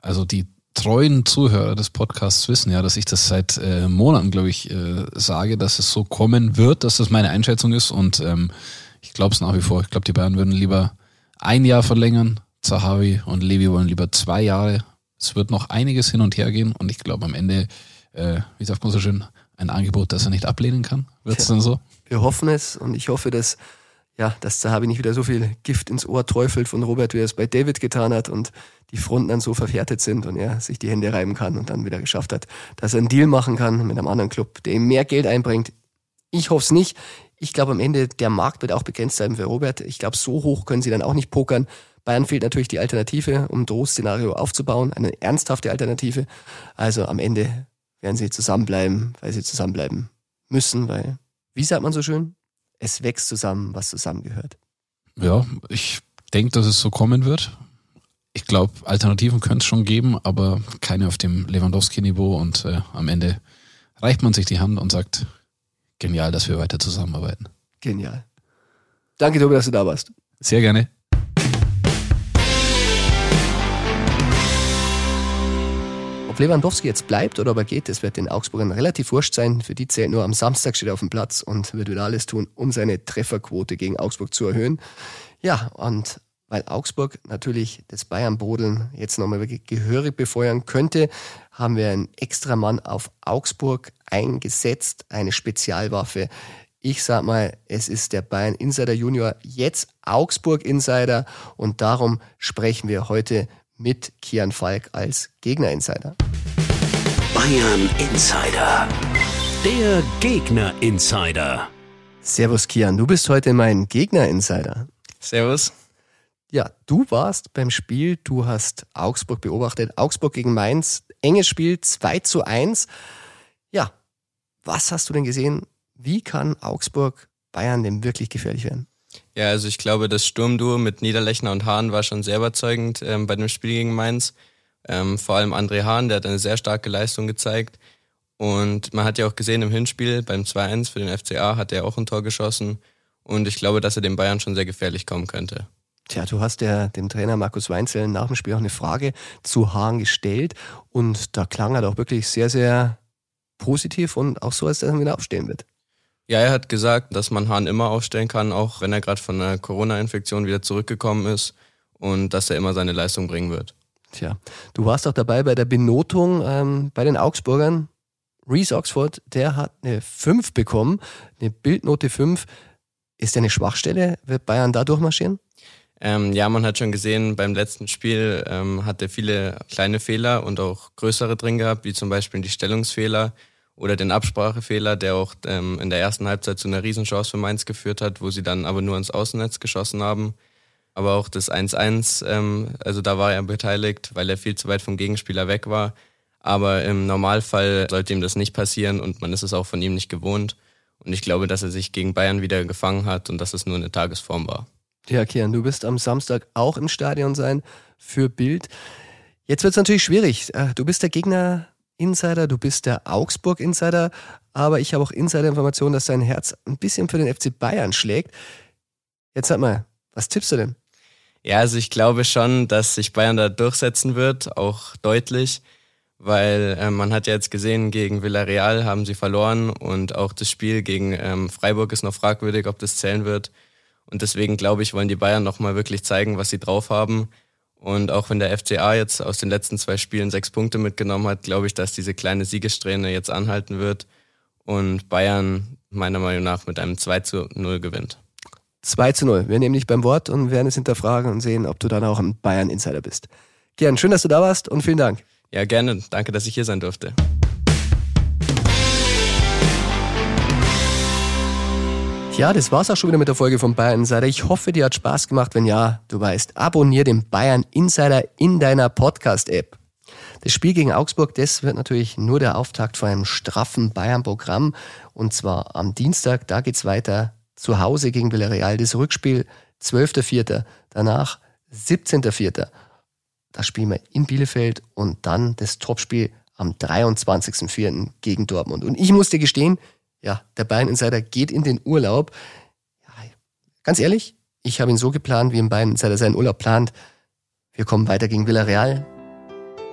Also die treuen Zuhörer des Podcasts wissen ja, dass ich das seit äh, Monaten, glaube ich, äh, sage, dass es so kommen wird, dass das meine Einschätzung ist. Und ähm, ich glaube es nach wie vor. Ich glaube, die Bayern würden lieber ein Jahr verlängern, Zahavi und Levi wollen lieber zwei Jahre. Es wird noch einiges hin und her gehen und ich glaube am Ende, äh, wie sagt man so schön, ein Angebot, das er nicht ablehnen kann. Wird es Ja. dann so? Wir hoffen es und ich hoffe, dass, ja, dass Zahavi nicht wieder so viel Gift ins Ohr träufelt von Robert, wie er es bei David getan hat und die Fronten dann so verhärtet sind und er sich die Hände reiben kann und dann wieder geschafft hat, dass er einen Deal machen kann mit einem anderen Club, der ihm mehr Geld einbringt. Ich hoffe es nicht. Ich glaube am Ende, der Markt wird auch begrenzt sein für Robert. Ich glaube, so hoch können sie dann auch nicht pokern. Bayern fehlt natürlich die Alternative, um ein Drohszenario aufzubauen, eine ernsthafte Alternative. Also am Ende werden sie zusammenbleiben, weil sie zusammenbleiben müssen, weil, wie sagt man so schön, es wächst zusammen, was zusammengehört. Ja, ich denke, dass es so kommen wird. Ich glaube, Alternativen könnte es schon geben, aber keine auf dem Lewandowski-Niveau und äh, am Ende reicht man sich die Hand und sagt, genial, dass wir weiter zusammenarbeiten. Genial. Danke, Tobi, dass du da warst. Sehr gerne. Ob Lewandowski jetzt bleibt oder ob er geht, das wird den Augsburgern relativ wurscht sein. Für die zählt nur am Samstag steht er auf dem Platz und wird wieder alles tun, um seine Trefferquote gegen Augsburg zu erhöhen. Ja, und weil Augsburg natürlich das Bayern-Brodeln jetzt nochmal wirklich gehörig befeuern könnte, haben wir einen extra Mann auf Augsburg eingesetzt, eine Spezialwaffe. Ich sag mal, es ist der Bayern Insider Junior, jetzt Augsburg Insider und darum sprechen wir heute mit Kian Falk als Gegner Insider. Bayern Insider. Der Gegner Insider. Servus Kian, du bist heute mein Gegner Insider. Servus. Ja, du warst beim Spiel, du hast Augsburg beobachtet. Augsburg gegen Mainz, enges Spiel, 2 zu 1. Ja, was hast du denn gesehen? Wie kann Augsburg Bayern denn wirklich gefährlich werden? Ja, also ich glaube, das Sturmduo mit Niederlechner und Hahn war schon sehr überzeugend ähm, bei dem Spiel gegen Mainz. Ähm, vor allem André Hahn, der hat eine sehr starke Leistung gezeigt. Und man hat ja auch gesehen im Hinspiel beim 2-1 für den FCA hat er auch ein Tor geschossen. Und ich glaube, dass er den Bayern schon sehr gefährlich kommen könnte. Tja, du hast ja dem Trainer Markus Weinzel nach dem Spiel auch eine Frage zu Hahn gestellt und da klang er doch wirklich sehr, sehr positiv und auch so, als dass er wieder aufstehen wird. Ja, er hat gesagt, dass man Hahn immer aufstellen kann, auch wenn er gerade von einer Corona-Infektion wieder zurückgekommen ist und dass er immer seine Leistung bringen wird. Tja, du warst auch dabei bei der Benotung ähm, bei den Augsburgern. Reese Oxford, der hat eine 5 bekommen, eine Bildnote 5. Ist der eine Schwachstelle? Wird Bayern da durchmarschieren? Ähm, ja, man hat schon gesehen, beim letzten Spiel ähm, hat er viele kleine Fehler und auch größere drin gehabt, wie zum Beispiel die Stellungsfehler oder den Absprachefehler, der auch ähm, in der ersten Halbzeit zu einer Riesenchance für Mainz geführt hat, wo sie dann aber nur ins Außennetz geschossen haben. Aber auch das 1-1, ähm, also da war er beteiligt, weil er viel zu weit vom Gegenspieler weg war. Aber im Normalfall sollte ihm das nicht passieren und man ist es auch von ihm nicht gewohnt. Und ich glaube, dass er sich gegen Bayern wieder gefangen hat und dass es nur eine Tagesform war. Ja, Kian, du wirst am Samstag auch im Stadion sein für Bild. Jetzt wird es natürlich schwierig. Äh, du bist der Gegner-Insider, du bist der Augsburg-Insider, aber ich habe auch Insider-Informationen, dass dein Herz ein bisschen für den FC Bayern schlägt. Jetzt sag mal, was tippst du denn? Ja, also ich glaube schon, dass sich Bayern da durchsetzen wird, auch deutlich, weil äh, man hat ja jetzt gesehen, gegen Villarreal haben sie verloren und auch das Spiel gegen ähm, Freiburg ist noch fragwürdig, ob das zählen wird. Und deswegen glaube ich, wollen die Bayern nochmal wirklich zeigen, was sie drauf haben. Und auch wenn der FCA jetzt aus den letzten zwei Spielen sechs Punkte mitgenommen hat, glaube ich, dass diese kleine Siegessträhne jetzt anhalten wird und Bayern meiner Meinung nach mit einem 2 zu 0 gewinnt. 2 zu 0. Wir nehmen dich beim Wort und werden es hinterfragen und sehen, ob du dann auch ein Bayern-Insider bist. Gern, schön, dass du da warst und vielen Dank. Ja, gerne. Danke, dass ich hier sein durfte. Ja, das war's auch schon wieder mit der Folge von Bayern Insider. Ich hoffe, dir hat Spaß gemacht. Wenn ja, du weißt, abonnier den Bayern Insider in deiner Podcast-App. Das Spiel gegen Augsburg, das wird natürlich nur der Auftakt von einem straffen Bayern-Programm. Und zwar am Dienstag, da geht's weiter zu Hause gegen Villarreal. Das Rückspiel 12.04. Danach 17.04. Das spielen wir in Bielefeld und dann das Topspiel am 23.04. gegen Dortmund. Und ich muss dir gestehen, ja, der Bayern Insider geht in den Urlaub. Ja, ganz ehrlich, ich habe ihn so geplant, wie ein Bayern Insider seinen Urlaub plant. Wir kommen weiter gegen Villarreal.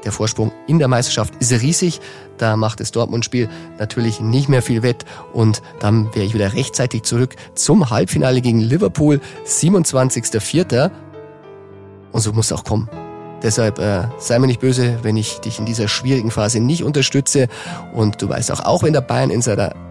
Der Vorsprung in der Meisterschaft ist riesig. Da macht das Dortmund-Spiel natürlich nicht mehr viel wett. Und dann wäre ich wieder rechtzeitig zurück zum Halbfinale gegen Liverpool, 27.04. Und so muss es auch kommen. Deshalb äh, sei mir nicht böse, wenn ich dich in dieser schwierigen Phase nicht unterstütze. Und du weißt auch, auch wenn der Bayern Insider